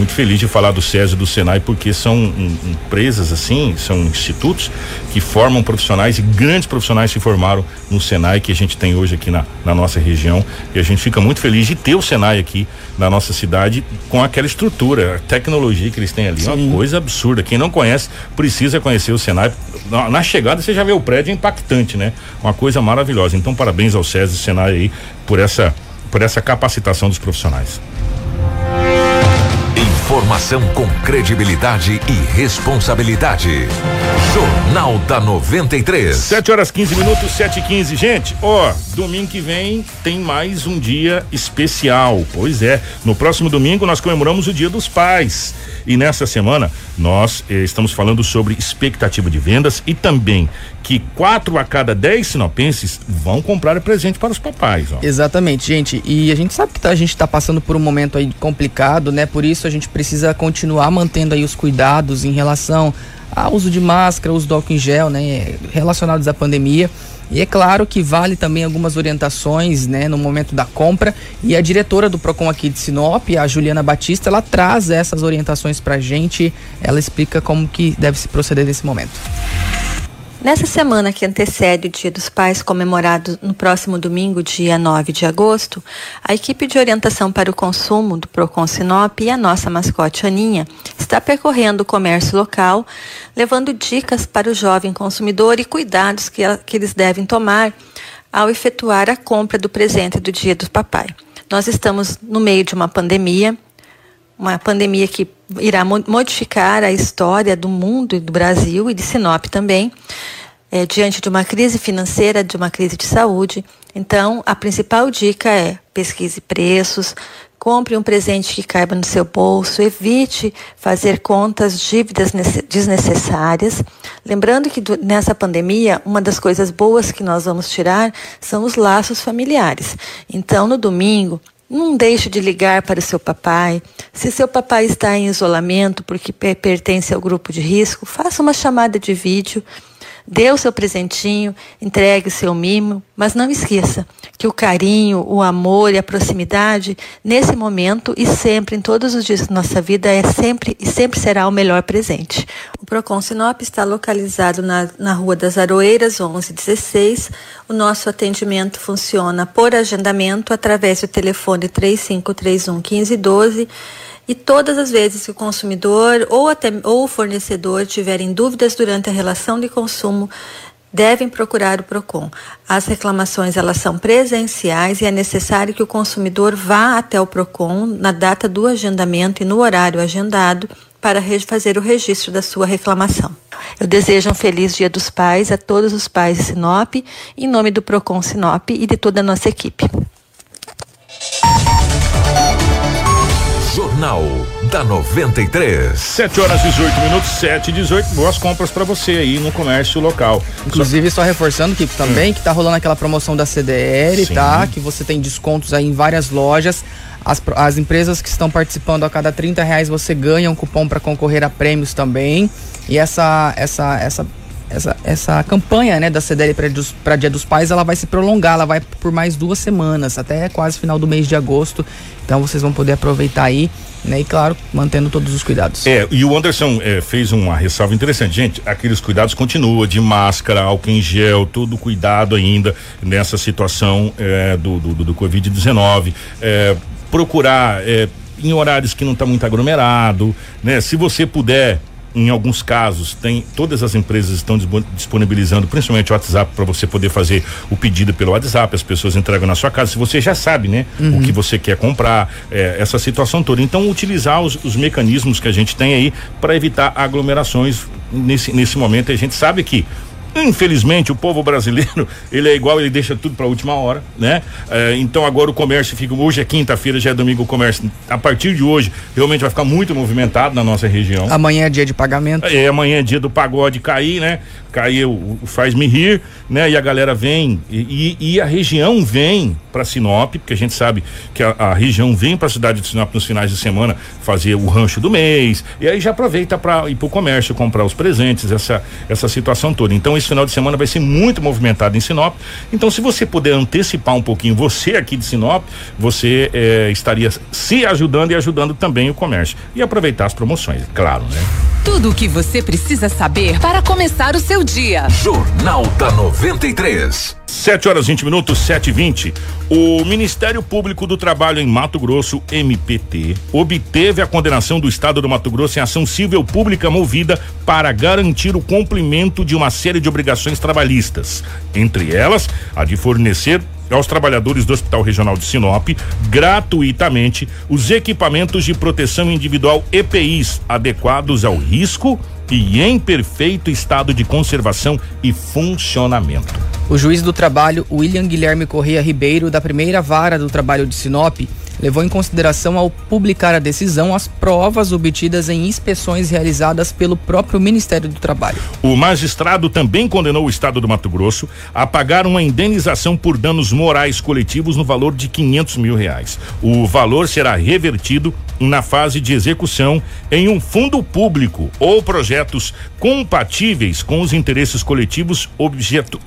muito feliz de falar do SESI e do Senai, porque são um, empresas assim, são institutos que formam profissionais e grandes profissionais se formaram no Senai que a gente tem hoje aqui na, na nossa região. E a gente fica muito feliz de ter o Senai aqui na nossa cidade com aquela estrutura, a tecnologia que eles têm ali. Sim. Uma coisa absurda. Quem não conhece precisa conhecer o Senai. Na, na, chegada você já vê o prédio impactante, né? Uma coisa maravilhosa. Então, parabéns ao SESI e Senai aí por essa, por essa capacitação dos profissionais. Informação com credibilidade e responsabilidade. Jornal da 93. 7 horas 15 minutos, 7 e 15 Gente, ó, domingo que vem tem mais um dia especial. Pois é, no próximo domingo nós comemoramos o Dia dos Pais. E nessa semana nós eh, estamos falando sobre expectativa de vendas e também que quatro a cada dez sinopenses vão comprar presente para os papais. Ó. Exatamente, gente. E a gente sabe que tá, a gente está passando por um momento aí complicado, né? Por isso a gente precisa continuar mantendo aí os cuidados em relação ao uso de máscara, uso do álcool em gel, né? Relacionados à pandemia. E é claro que vale também algumas orientações, né, no momento da compra. E a diretora do Procon aqui de Sinop, a Juliana Batista, ela traz essas orientações pra gente. Ela explica como que deve se proceder nesse momento. Nessa semana que antecede o Dia dos Pais, comemorado no próximo domingo, dia 9 de agosto, a equipe de orientação para o consumo do Procon Sinop e a nossa mascote Aninha está percorrendo o comércio local, levando dicas para o jovem consumidor e cuidados que, que eles devem tomar ao efetuar a compra do presente do Dia do Papai. Nós estamos no meio de uma pandemia, uma pandemia que irá modificar a história do mundo e do Brasil e de Sinop também, é, diante de uma crise financeira, de uma crise de saúde. Então, a principal dica é pesquise preços, compre um presente que caiba no seu bolso, evite fazer contas, dívidas desnecessárias. Lembrando que nessa pandemia, uma das coisas boas que nós vamos tirar são os laços familiares. Então, no domingo, não deixe de ligar para seu papai. Se seu papai está em isolamento porque pertence ao grupo de risco, faça uma chamada de vídeo Dê o seu presentinho, entregue o seu mimo, mas não esqueça que o carinho, o amor e a proximidade, nesse momento e sempre, em todos os dias da nossa vida, é sempre e sempre será o melhor presente. O Procon Sinop está localizado na, na Rua das Aroeiras, 1116. O nosso atendimento funciona por agendamento através do telefone 3531 1512 e todas as vezes que o consumidor ou, até, ou o fornecedor tiverem dúvidas durante a relação de consumo, devem procurar o Procon. As reclamações elas são presenciais e é necessário que o consumidor vá até o Procon na data do agendamento e no horário agendado para fazer o registro da sua reclamação. Eu desejo um feliz Dia dos Pais a todos os pais de Sinop, em nome do Procon Sinop e de toda a nossa equipe. Jornal da 93. 7 horas 18 minutos, 7 e 18. Boas compras para você aí no comércio local. Inclusive, só, só reforçando que também hum. que tá rolando aquela promoção da CDL, Sim. tá? Que você tem descontos aí em várias lojas. As, as empresas que estão participando a cada 30 reais você ganha um cupom para concorrer a prêmios também. E essa, essa, essa essa, essa campanha né, da CDL para Dia dos Pais ela vai se prolongar, ela vai por mais duas semanas, até quase final do mês de agosto. Então vocês vão poder aproveitar aí, né? E claro, mantendo todos os cuidados. É, e o Anderson é, fez uma ressalva interessante. Gente, aqueles cuidados continuam de máscara, álcool em gel, todo cuidado ainda nessa situação é, do, do, do Covid-19. É, procurar é, em horários que não está muito aglomerado, né? Se você puder em alguns casos, tem todas as empresas estão disponibilizando, principalmente o WhatsApp, para você poder fazer o pedido pelo WhatsApp, as pessoas entregam na sua casa. Se você já sabe, né, uhum. o que você quer comprar, é, essa situação toda. Então, utilizar os, os mecanismos que a gente tem aí para evitar aglomerações nesse, nesse momento. A gente sabe que Infelizmente, o povo brasileiro, [laughs] ele é igual, ele deixa tudo para a última hora, né? É, então agora o comércio fica, hoje é quinta-feira, já é domingo o comércio, a partir de hoje, realmente vai ficar muito movimentado na nossa região. Amanhã é dia de pagamento. É, amanhã é dia do pagode cair, né? caiu, faz-me rir, né? E a galera vem e, e a região vem para Sinop, porque a gente sabe que a, a região vem para a cidade de Sinop nos finais de semana fazer o rancho do mês e aí já aproveita para ir para o comércio comprar os presentes, essa essa situação toda. Então esse final de semana vai ser muito movimentado em Sinop. Então se você puder antecipar um pouquinho, você aqui de Sinop, você eh, estaria se ajudando e ajudando também o comércio e aproveitar as promoções, claro, né? Tudo o que você precisa saber para começar o seu dia. Jornal da 93. 7 horas 20 minutos, 7 e 20. O Ministério Público do Trabalho em Mato Grosso, MPT, obteve a condenação do Estado do Mato Grosso em ação civil pública movida para garantir o cumprimento de uma série de obrigações trabalhistas. Entre elas, a de fornecer aos trabalhadores do Hospital Regional de Sinop gratuitamente os equipamentos de proteção individual EPIs adequados ao risco e em perfeito estado de conservação e funcionamento. O juiz do trabalho, William Guilherme Correia Ribeiro, da primeira vara do trabalho de Sinop, levou em consideração ao publicar a decisão as provas obtidas em inspeções realizadas pelo próprio Ministério do Trabalho. O magistrado também condenou o Estado do Mato Grosso a pagar uma indenização por danos morais coletivos no valor de 500 mil reais. O valor será revertido na fase de execução em um fundo público ou projetos compatíveis com os interesses coletivos objeto,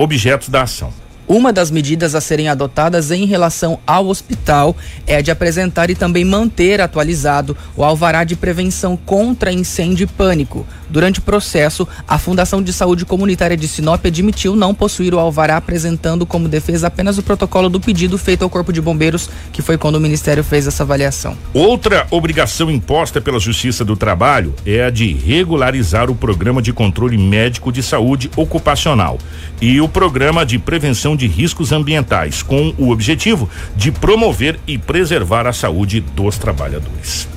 da ação. Uma das medidas a serem adotadas em relação ao hospital é de apresentar e também manter atualizado o alvará de prevenção contra incêndio e pânico. Durante o processo, a Fundação de Saúde Comunitária de Sinop admitiu não possuir o alvará, apresentando como defesa apenas o protocolo do pedido feito ao Corpo de Bombeiros, que foi quando o Ministério fez essa avaliação. Outra obrigação imposta pela Justiça do Trabalho é a de regularizar o programa de controle médico de saúde ocupacional e o programa de prevenção de riscos ambientais, com o objetivo de promover e preservar a saúde dos trabalhadores.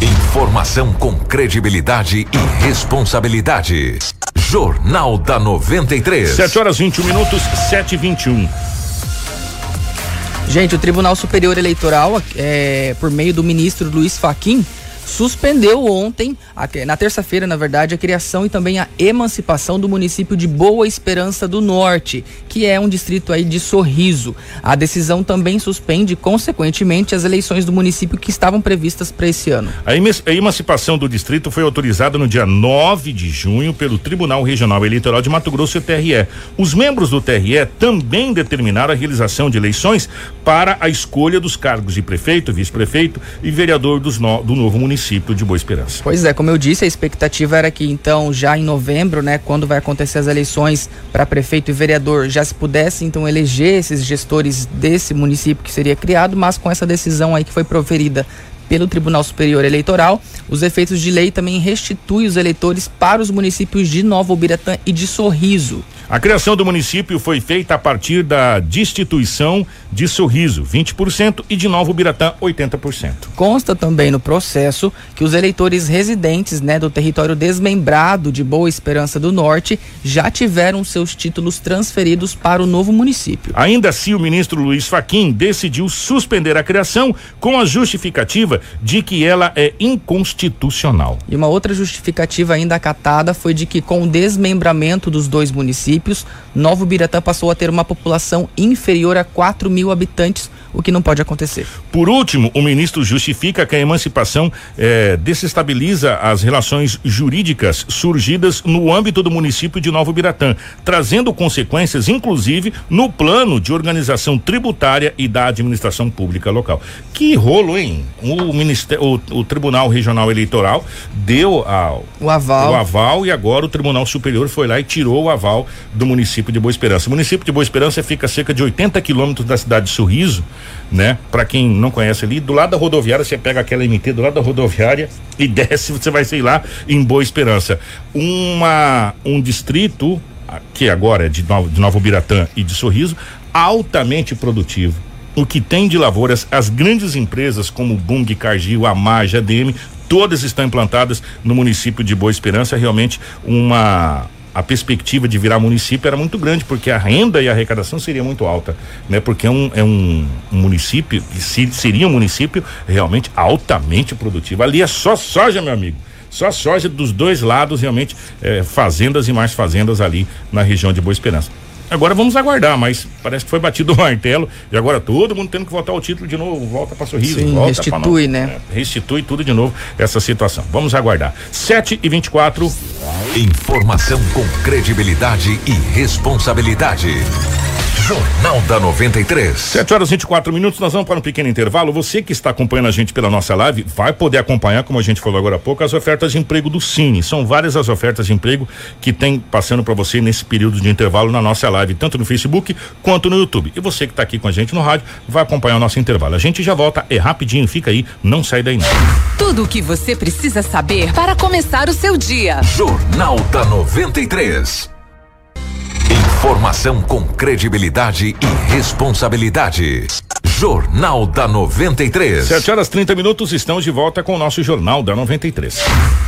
Informação com credibilidade e responsabilidade. Jornal da 93. 7 horas 21 minutos, 7 e 21. Gente, o Tribunal Superior Eleitoral, é, por meio do ministro Luiz Faquim, suspendeu ontem, na terça-feira, na verdade, a criação e também a emancipação do município de Boa Esperança do Norte, que é um distrito aí de Sorriso. A decisão também suspende, consequentemente, as eleições do município que estavam previstas para esse ano. A emancipação do distrito foi autorizada no dia 9 de junho pelo Tribunal Regional Eleitoral de Mato Grosso e TRE. Os membros do TRE também determinaram a realização de eleições para a escolha dos cargos de prefeito, vice-prefeito e vereador no, do novo município município de Boa Esperança. Pois é, como eu disse, a expectativa era que então já em novembro, né, quando vai acontecer as eleições para prefeito e vereador, já se pudesse então eleger esses gestores desse município que seria criado, mas com essa decisão aí que foi proferida pelo Tribunal Superior Eleitoral. Os efeitos de lei também restituem os eleitores para os municípios de Nova Ubiratã e de Sorriso. A criação do município foi feita a partir da destituição de Sorriso, 20%, e de Novo Biratã, 80%. Consta também no processo que os eleitores residentes né, do território desmembrado de Boa Esperança do Norte já tiveram seus títulos transferidos para o novo município. Ainda assim, o ministro Luiz Faquim decidiu suspender a criação com a justificativa justificativa de que ela é inconstitucional. E uma outra justificativa ainda acatada foi de que com o desmembramento dos dois municípios, Novo Biratã passou a ter uma população inferior a 4 mil habitantes, o que não pode acontecer. Por último, o ministro justifica que a emancipação eh, desestabiliza as relações jurídicas surgidas no âmbito do município de Novo Biratã, trazendo consequências, inclusive, no plano de organização tributária e da administração pública local. Que rolo, hein? O, ministério, o, o Tribunal Regional Eleitoral deu a, o, aval. o aval e agora o Tribunal Superior foi lá e tirou o aval do município de Boa Esperança. O município de Boa Esperança fica a cerca de 80 quilômetros da cidade de Sorriso né? Para quem não conhece ali, do lado da rodoviária você pega aquela MT do lado da rodoviária [laughs] e desce, você vai sei lá em Boa Esperança. Uma um distrito que agora é de Novo, de Novo Biratã e de Sorriso, altamente produtivo. O que tem de lavouras, as grandes empresas como Bung, Cargill, Amage, ADM, todas estão implantadas no município de Boa Esperança, realmente uma a perspectiva de virar município era muito grande, porque a renda e a arrecadação seria muito alta, né? Porque é um, é um, um município, que seria um município realmente altamente produtivo. Ali é só soja, meu amigo. Só soja dos dois lados, realmente, é, fazendas e mais fazendas ali na região de Boa Esperança. Agora vamos aguardar, mas parece que foi batido [laughs] o martelo e agora todo mundo tendo que voltar ao título de novo, volta para sorriso, Sim, volta restitui, né? É, restitui tudo de novo essa situação. Vamos aguardar. 7 e 24 Informação com credibilidade e responsabilidade. Jornal da 93. 7 horas e 24 minutos, nós vamos para um pequeno intervalo. Você que está acompanhando a gente pela nossa live vai poder acompanhar, como a gente falou agora há pouco, as ofertas de emprego do Cine. São várias as ofertas de emprego que tem passando para você nesse período de intervalo na nossa live, tanto no Facebook quanto no YouTube. E você que está aqui com a gente no rádio vai acompanhar o nosso intervalo. A gente já volta, é rapidinho, fica aí, não sai daí não. Tudo o que você precisa saber para começar o seu dia. Jornal da 93. Informação com credibilidade e responsabilidade. Jornal da 93. 7 horas 30 minutos, estamos de volta com o nosso Jornal da 93.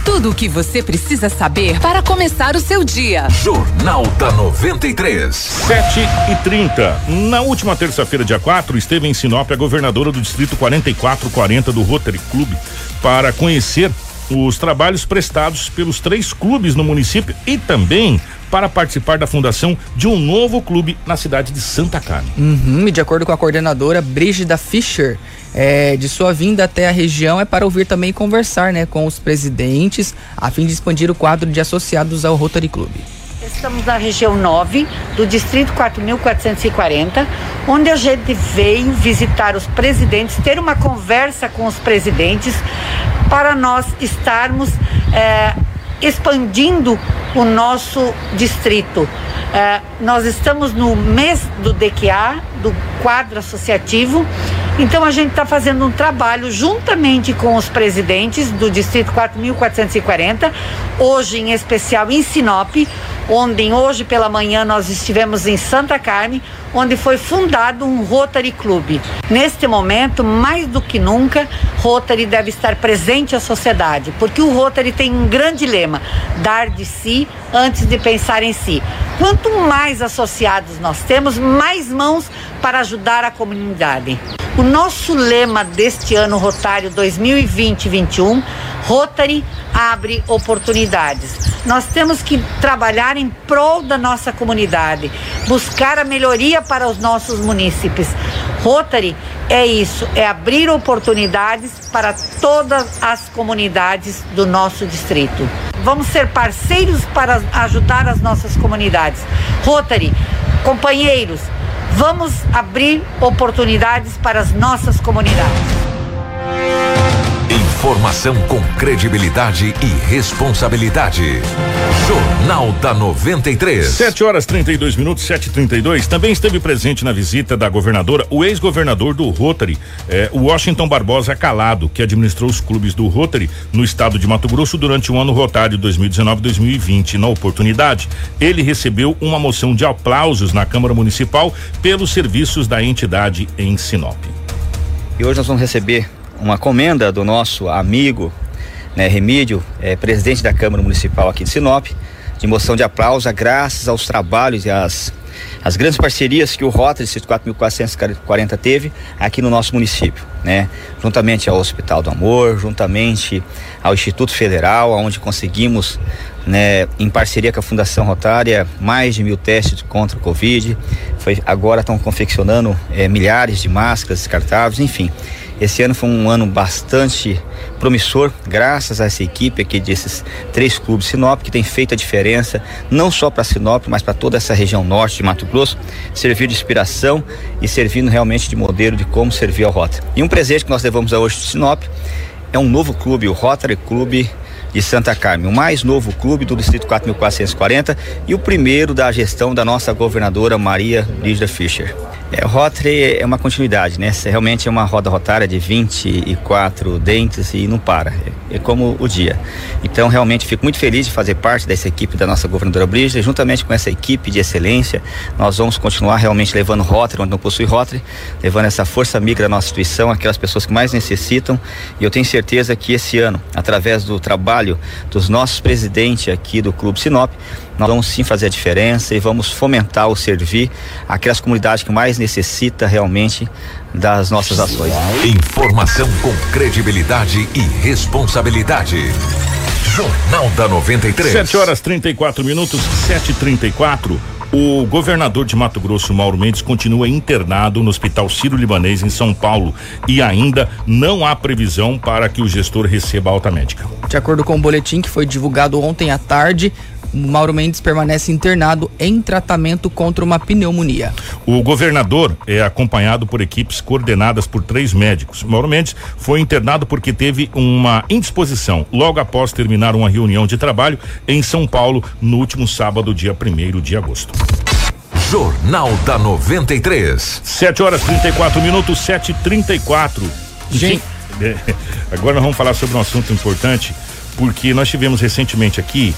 Tudo o que você precisa saber para começar o seu dia. Jornal da 93. 7 e 30. Na última terça-feira, dia 4, esteve em Sinop a governadora do Distrito 4440 do Rotary Club para conhecer os trabalhos prestados pelos três clubes no município e também para participar da fundação de um novo clube na cidade de Santa Carmen. Uhum, e de acordo com a coordenadora Brígida Fischer, é, de sua vinda até a região é para ouvir também e conversar né, com os presidentes, a fim de expandir o quadro de associados ao Rotary Club. Estamos na região 9 do distrito 4440, onde a gente veio visitar os presidentes, ter uma conversa com os presidentes para nós estarmos é, expandindo o nosso distrito. É, nós estamos no mês do DQA, do quadro associativo, então a gente está fazendo um trabalho juntamente com os presidentes do Distrito 4.440, hoje em especial em Sinop, onde hoje pela manhã nós estivemos em Santa Carme, onde foi fundado um Rotary Club. Neste momento, mais do que nunca, Rotary deve estar presente à sociedade, porque o Rotary tem um grande lema: dar de si antes de pensar em si. Quanto mais associados nós temos, mais mãos para ajudar a comunidade. O nosso lema deste ano rotário 2020-21, Rotary abre oportunidades. Nós temos que trabalhar em prol da nossa comunidade, buscar a melhoria para os nossos munícipes. Rotary é isso, é abrir oportunidades para todas as comunidades do nosso distrito. Vamos ser parceiros para ajudar as nossas comunidades. Rotary, companheiros, Vamos abrir oportunidades para as nossas comunidades. Informação com credibilidade e responsabilidade. Jornal da 93. 7 horas 32 minutos, 7h32. Também esteve presente na visita da governadora o ex-governador do Rotary, eh, Washington Barbosa Calado, que administrou os clubes do Rotary no estado de Mato Grosso durante o ano rotário 2019-2020. Na oportunidade, ele recebeu uma moção de aplausos na Câmara Municipal pelos serviços da entidade em Sinop. E hoje nós vamos receber uma comenda do nosso amigo né, Remídio, é, presidente da Câmara Municipal aqui de Sinop, de moção de aplauso, graças aos trabalhos e às as grandes parcerias que o Rotary Distrito 4440 teve aqui no nosso município, né? Juntamente ao Hospital do Amor, juntamente ao Instituto Federal, onde conseguimos, né, em parceria com a Fundação Rotária, mais de mil testes contra o Covid. Foi, agora estão confeccionando é, milhares de máscaras descartáveis, enfim. Esse ano foi um ano bastante promissor, graças a essa equipe aqui desses três clubes Sinop, que tem feito a diferença, não só para Sinop, mas para toda essa região norte de Mato Grosso, servir de inspiração e servindo realmente de modelo de como servir ao Rotary. E um presente que nós levamos a hoje de Sinop é um novo clube, o Rotary Clube de Santa Carmen, o mais novo clube do Distrito 4440 e o primeiro da gestão da nossa governadora Maria Lígia Fischer. É, Rotary é uma continuidade, né? Realmente é uma roda rotária de 24 dentes e não para. É, é, como o dia. Então, realmente, fico muito feliz de fazer parte dessa equipe da nossa governadora Brígida. Juntamente com essa equipe de excelência, nós vamos continuar realmente levando Rotary, onde não possui Rotary, levando essa força amiga da nossa instituição, aquelas pessoas que mais necessitam. E eu tenho certeza que esse ano, através do trabalho dos nossos presidentes aqui do Clube Sinop, nós vamos sim fazer a diferença e vamos fomentar o servir aquelas comunidades que mais necessita realmente das nossas ações. Informação com credibilidade e responsabilidade. Jornal da 93. 7 horas 34 minutos, 7h34. O governador de Mato Grosso, Mauro Mendes, continua internado no Hospital Ciro-Libanês, em São Paulo, e ainda não há previsão para que o gestor receba alta médica. De acordo com o boletim que foi divulgado ontem à tarde, Mauro Mendes permanece internado em tratamento contra uma pneumonia. O governador é acompanhado por equipes coordenadas por três médicos. Mauro Mendes foi internado porque teve uma indisposição logo após terminar uma reunião de trabalho em São Paulo no último sábado, dia 1 de agosto. Jornal da 93. 7 horas 34 minutos, 7 e 34 Gente, agora nós vamos falar sobre um assunto importante, porque nós tivemos recentemente aqui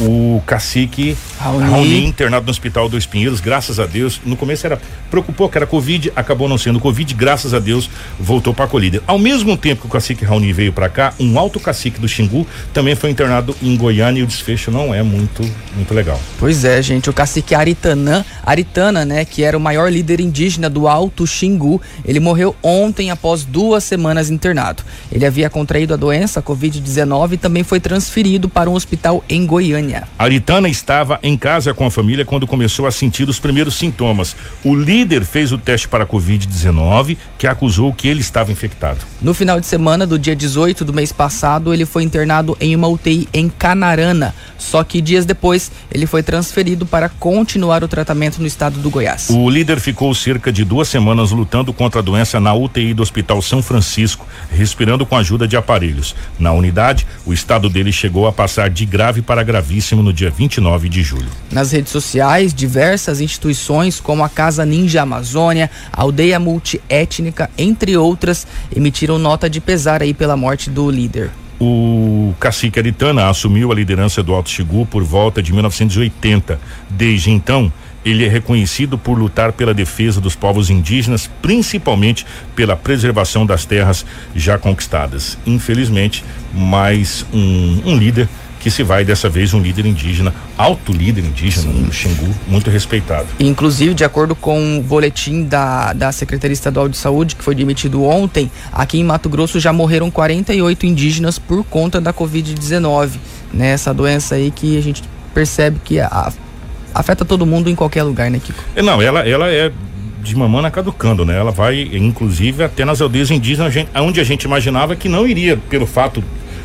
o cacique Raoni. Raoni. internado no Hospital dos Pinheiros, graças a Deus. No começo era preocupou que era Covid, acabou não sendo Covid, graças a Deus voltou para a acolhida. Ao mesmo tempo que o cacique Raoni veio para cá, um alto cacique do Xingu também foi internado em Goiânia e o desfecho não é muito muito legal. Pois é, gente, o cacique Aritanã, Aritana, né, que era o maior líder indígena do Alto Xingu, ele morreu ontem após duas semanas internado. Ele havia contraído a doença Covid-19 e também foi transferido para um hospital em Goiânia. Aritana estava em casa com a família quando começou a sentir os primeiros sintomas. O líder fez o teste para a Covid-19, que acusou que ele estava infectado. No final de semana do dia 18 do mês passado, ele foi internado em uma UTI em Canarana. Só que dias depois, ele foi transferido para continuar o tratamento no estado do Goiás. O líder ficou cerca de duas semanas lutando contra a doença na UTI do Hospital São Francisco, respirando com a ajuda de aparelhos. Na unidade, o estado dele chegou a passar de grave para gravíssimo no dia 29 de julho. Nas redes sociais, diversas instituições como a Casa Ninja Amazônia, a Aldeia Multiétnica, entre outras, emitiram nota de pesar aí pela morte do líder. O cacique Aritana assumiu a liderança do Alto Xingu por volta de 1980. Desde então, ele é reconhecido por lutar pela defesa dos povos indígenas, principalmente pela preservação das terras já conquistadas. Infelizmente, mais um, um líder que se vai dessa vez um líder indígena, alto líder indígena Sim. no Xingu, muito respeitado. Inclusive, de acordo com o boletim da, da Secretaria Estadual de Saúde, que foi demitido ontem, aqui em Mato Grosso já morreram 48 indígenas por conta da Covid-19. Né? Essa doença aí que a gente percebe que a, afeta todo mundo em qualquer lugar, né, Kiko? É, não, ela, ela é de mamana caducando, né? Ela vai, inclusive, até nas aldeias indígenas, onde a gente imaginava que não iria, pelo fato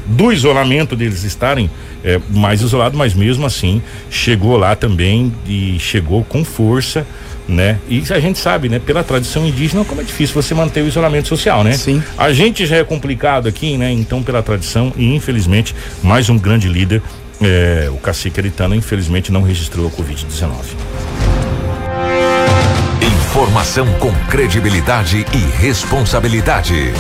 do isolamento deles estarem é, mais isolados, mas mesmo assim chegou lá também e chegou com força né? E a gente sabe, né, pela tradição indígena, como é difícil você manter o isolamento social, né? Sim. A gente já é complicado aqui, né? Então, pela tradição, e infelizmente, mais um grande líder, é, o cacique Eritano, infelizmente não registrou a Covid-19. Informação com credibilidade e responsabilidade.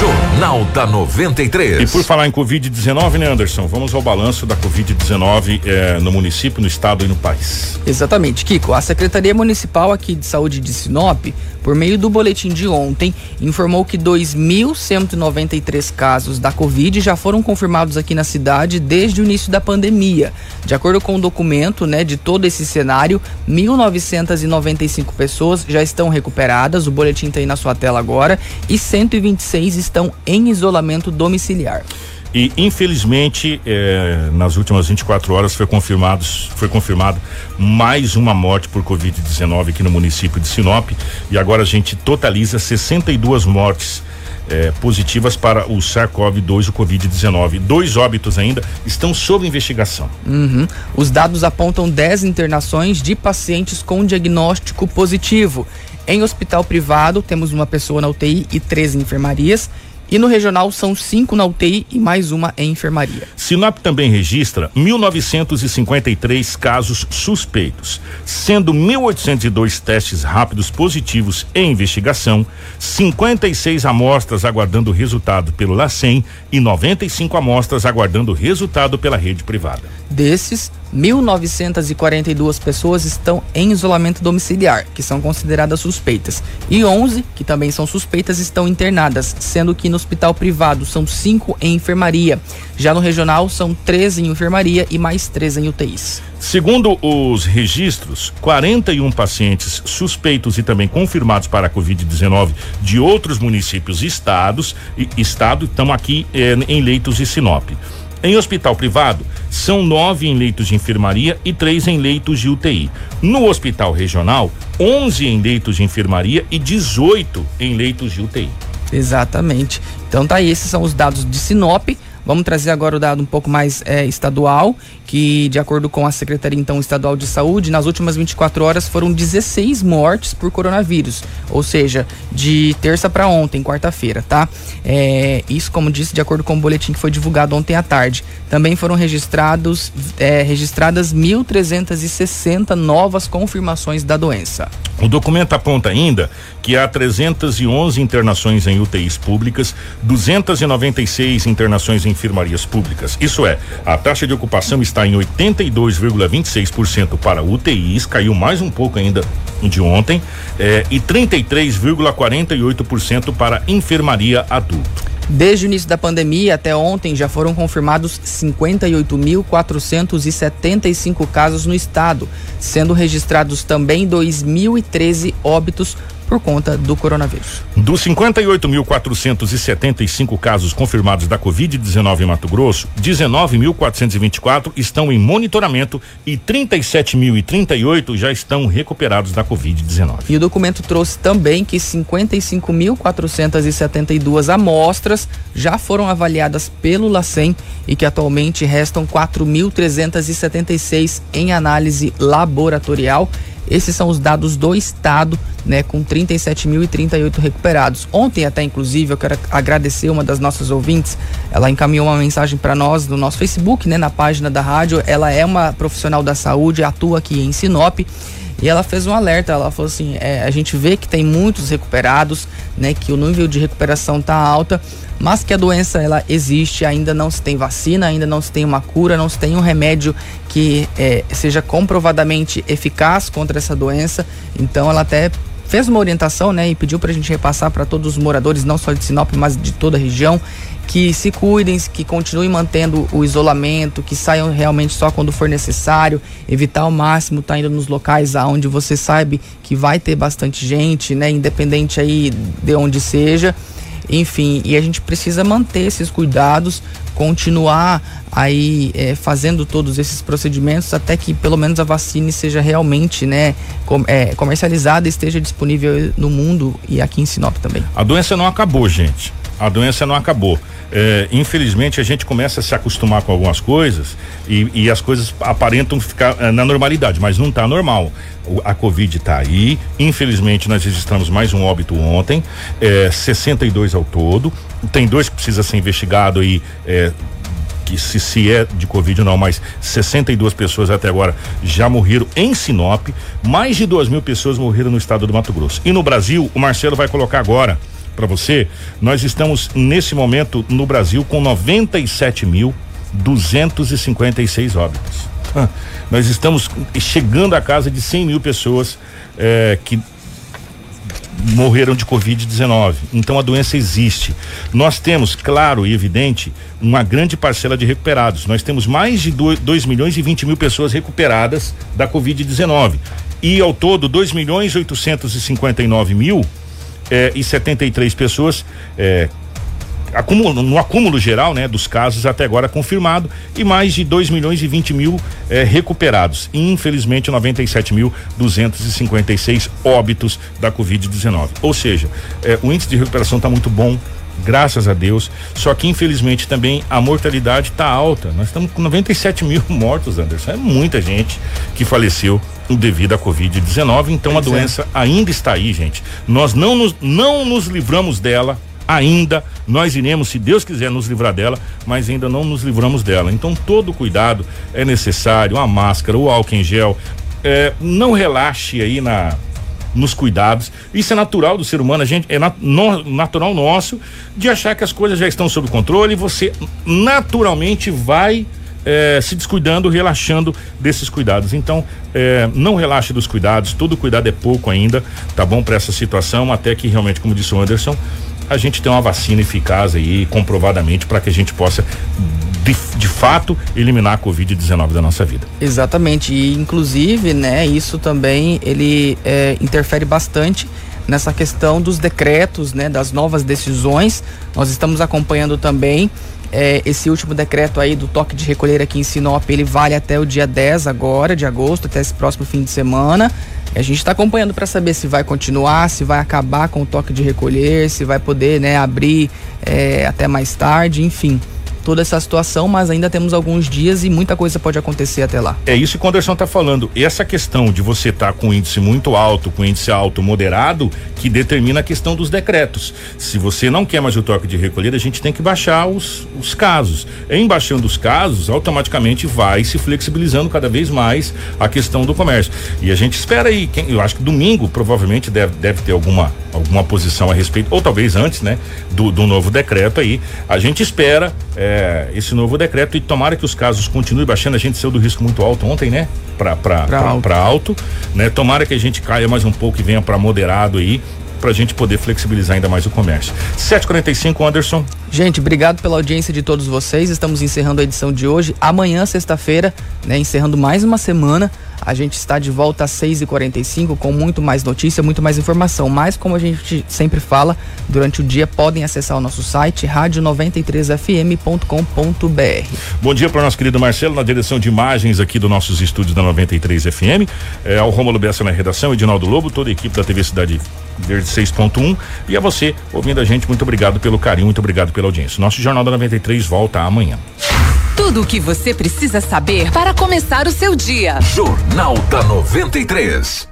Jornal da 93. E por falar em Covid-19, né, Anderson? Vamos ao balanço da Covid-19 eh, no município, no estado e no país. Exatamente, Kiko. A Secretaria Municipal aqui de Saúde de Sinop, por meio do boletim de ontem, informou que 2.193 casos da Covid já foram confirmados aqui na cidade desde o início da pandemia. De acordo com o documento, né, de todo esse cenário, 1.995 pessoas já estão recuperadas. O boletim está aí na sua tela agora e 126 estão em isolamento domiciliar. E infelizmente, eh, nas últimas 24 horas foi confirmado, foi confirmado mais uma morte por Covid-19 aqui no município de Sinop. E agora a gente totaliza 62 mortes eh, positivas para o SARS-CoV-2, o Covid-19. Dois óbitos ainda estão sob investigação. Uhum. Os dados apontam 10 internações de pacientes com diagnóstico positivo. Em hospital privado, temos uma pessoa na UTI e três enfermarias. E no regional são cinco na UTI e mais uma em enfermaria. Sinop também registra 1.953 casos suspeitos, sendo 1.802 testes rápidos positivos em investigação, 56 amostras aguardando resultado pelo LACEN e 95 amostras aguardando resultado pela rede privada. Desses, 1.942 pessoas estão em isolamento domiciliar, que são consideradas suspeitas, e 11, que também são suspeitas, estão internadas, sendo que no hospital privado são 5 em enfermaria. Já no regional são 13 em enfermaria e mais 3 em UTIs. Segundo os registros, 41 pacientes suspeitos e também confirmados para a Covid-19 de outros municípios e estados e estado estão aqui eh, em leitos de Sinop. Em hospital privado, são nove em leitos de enfermaria e três em leitos de UTI. No hospital regional, 11 em leitos de enfermaria e 18 em leitos de UTI. Exatamente. Então tá aí, esses são os dados de Sinop. Vamos trazer agora o dado um pouco mais é, estadual, que de acordo com a Secretaria então Estadual de Saúde, nas últimas 24 horas foram 16 mortes por coronavírus, ou seja, de terça para ontem, quarta-feira, tá? É, isso, como disse, de acordo com o boletim que foi divulgado ontem à tarde. Também foram registrados é, registradas 1.360 novas confirmações da doença. O documento aponta ainda que há 311 internações em UTIs públicas, 296 internações em enfermarias públicas. Isso é, a taxa de ocupação está em 82,26% para UTIs, caiu mais um pouco ainda de ontem, eh, e 33,48% para enfermaria adulto. Desde o início da pandemia até ontem já foram confirmados 58.475 casos no estado, sendo registrados também 2.013 óbitos por conta do coronavírus. Dos 58.475 casos confirmados da Covid-19 em Mato Grosso, 19.424 estão em monitoramento e 37.038 já estão recuperados da Covid-19. E o documento trouxe também que 55.472 amostras já foram avaliadas pelo LACEN e que atualmente restam 4.376 em análise laboratorial esses são os dados do estado, né, com 37.038 recuperados. Ontem até inclusive eu quero agradecer uma das nossas ouvintes, ela encaminhou uma mensagem para nós no nosso Facebook, né, na página da rádio. Ela é uma profissional da saúde, atua aqui em Sinop. E ela fez um alerta, ela falou assim, é, a gente vê que tem muitos recuperados, né, que o nível de recuperação tá alta, mas que a doença ela existe, ainda não se tem vacina, ainda não se tem uma cura, não se tem um remédio que é, seja comprovadamente eficaz contra essa doença. Então ela até fez uma orientação, né, e pediu para a gente repassar para todos os moradores, não só de Sinop, mas de toda a região, que se cuidem, que continuem mantendo o isolamento, que saiam realmente só quando for necessário, evitar ao máximo estar tá indo nos locais aonde você sabe que vai ter bastante gente, né, independente aí de onde seja. Enfim, e a gente precisa manter esses cuidados, continuar aí é, fazendo todos esses procedimentos até que pelo menos a vacina seja realmente né, com, é, comercializada e esteja disponível no mundo e aqui em Sinop também. A doença não acabou, gente. A doença não acabou. É, infelizmente a gente começa a se acostumar com algumas coisas e, e as coisas aparentam ficar é, na normalidade, mas não está normal. O, a Covid está aí. Infelizmente nós registramos mais um óbito ontem, é, 62 ao todo. Tem dois que precisa ser investigado aí. É, que se, se é de Covid ou não, mas 62 pessoas até agora já morreram em Sinop, mais de duas mil pessoas morreram no estado do Mato Grosso. E no Brasil, o Marcelo vai colocar agora para você, nós estamos nesse momento no Brasil com 97.256 óbitos. Nós estamos chegando à casa de 100 mil pessoas eh, que morreram de Covid-19. Então a doença existe. Nós temos, claro e evidente, uma grande parcela de recuperados. Nós temos mais de 2 milhões e 20 mil pessoas recuperadas da Covid-19. E ao todo, 2 milhões 859 mil eh, e 73 pessoas eh, acúmulo, no acúmulo geral, né, dos casos até agora confirmado e mais de 2 milhões e 20 mil eh, recuperados. E, infelizmente, 97 mil 256 óbitos da Covid-19. Ou seja, eh, o índice de recuperação está muito bom. Graças a Deus. Só que infelizmente também a mortalidade está alta. Nós estamos com 97 mil [laughs] mortos, Anderson. É muita gente que faleceu devido à Covid-19. Então pois a é. doença é. ainda está aí, gente. Nós não nos, não nos livramos dela ainda. Nós iremos, se Deus quiser, nos livrar dela, mas ainda não nos livramos dela. Então, todo cuidado é necessário: a máscara, o álcool em gel. É, não relaxe aí na, nos cuidados. Isso é natural do ser humano, a gente é nat, no, natural nosso de achar que as coisas já estão sob controle e você naturalmente vai é, se descuidando, relaxando desses cuidados. Então, é, não relaxe dos cuidados, todo cuidado é pouco ainda, tá bom para essa situação, até que realmente, como disse o Anderson, a gente tem uma vacina eficaz aí, comprovadamente, para que a gente possa de, de, fato eliminar a Covid-19 da nossa vida. Exatamente, e inclusive, né, isso também ele é, interfere bastante nessa questão dos decretos, né, das novas decisões. Nós estamos acompanhando também é, esse último decreto aí do toque de recolher aqui em Sinop, ele vale até o dia 10 agora, de agosto, até esse próximo fim de semana. E a gente está acompanhando para saber se vai continuar, se vai acabar com o toque de recolher, se vai poder né, abrir é, até mais tarde, enfim toda essa situação, mas ainda temos alguns dias e muita coisa pode acontecer até lá. É isso que o Anderson está falando. Essa questão de você estar tá com índice muito alto, com índice alto moderado, que determina a questão dos decretos. Se você não quer mais o toque de recolher, a gente tem que baixar os, os casos. Em baixando os casos, automaticamente vai se flexibilizando cada vez mais a questão do comércio. E a gente espera aí, quem, eu acho que domingo provavelmente deve, deve ter alguma, alguma posição a respeito, ou talvez antes, né, do, do novo decreto aí. A gente espera. É, é, esse novo decreto e tomara que os casos continuem baixando. A gente saiu do risco muito alto ontem, né? Para alto. alto, né? Tomara que a gente caia mais um pouco e venha para moderado aí para a gente poder flexibilizar ainda mais o comércio. 7:45 Anderson. Gente, obrigado pela audiência de todos vocês. Estamos encerrando a edição de hoje. Amanhã, sexta-feira, né, encerrando mais uma semana. A gente está de volta às 6h45 com muito mais notícia, muito mais informação. Mas, como a gente sempre fala, durante o dia podem acessar o nosso site rádio93fm.com.br. Bom dia para o nosso querido Marcelo, na direção de imagens aqui dos nossos estúdios da 93 FM. É, ao Romulo Bessa na redação, Edinaldo Lobo, toda a equipe da TV Cidade Verde 6.1. E a você, ouvindo a gente, muito obrigado pelo carinho, muito obrigado pela audiência. Nosso Jornal da 93 volta amanhã. Tudo o que você precisa saber para começar o seu dia. Jornal da 93.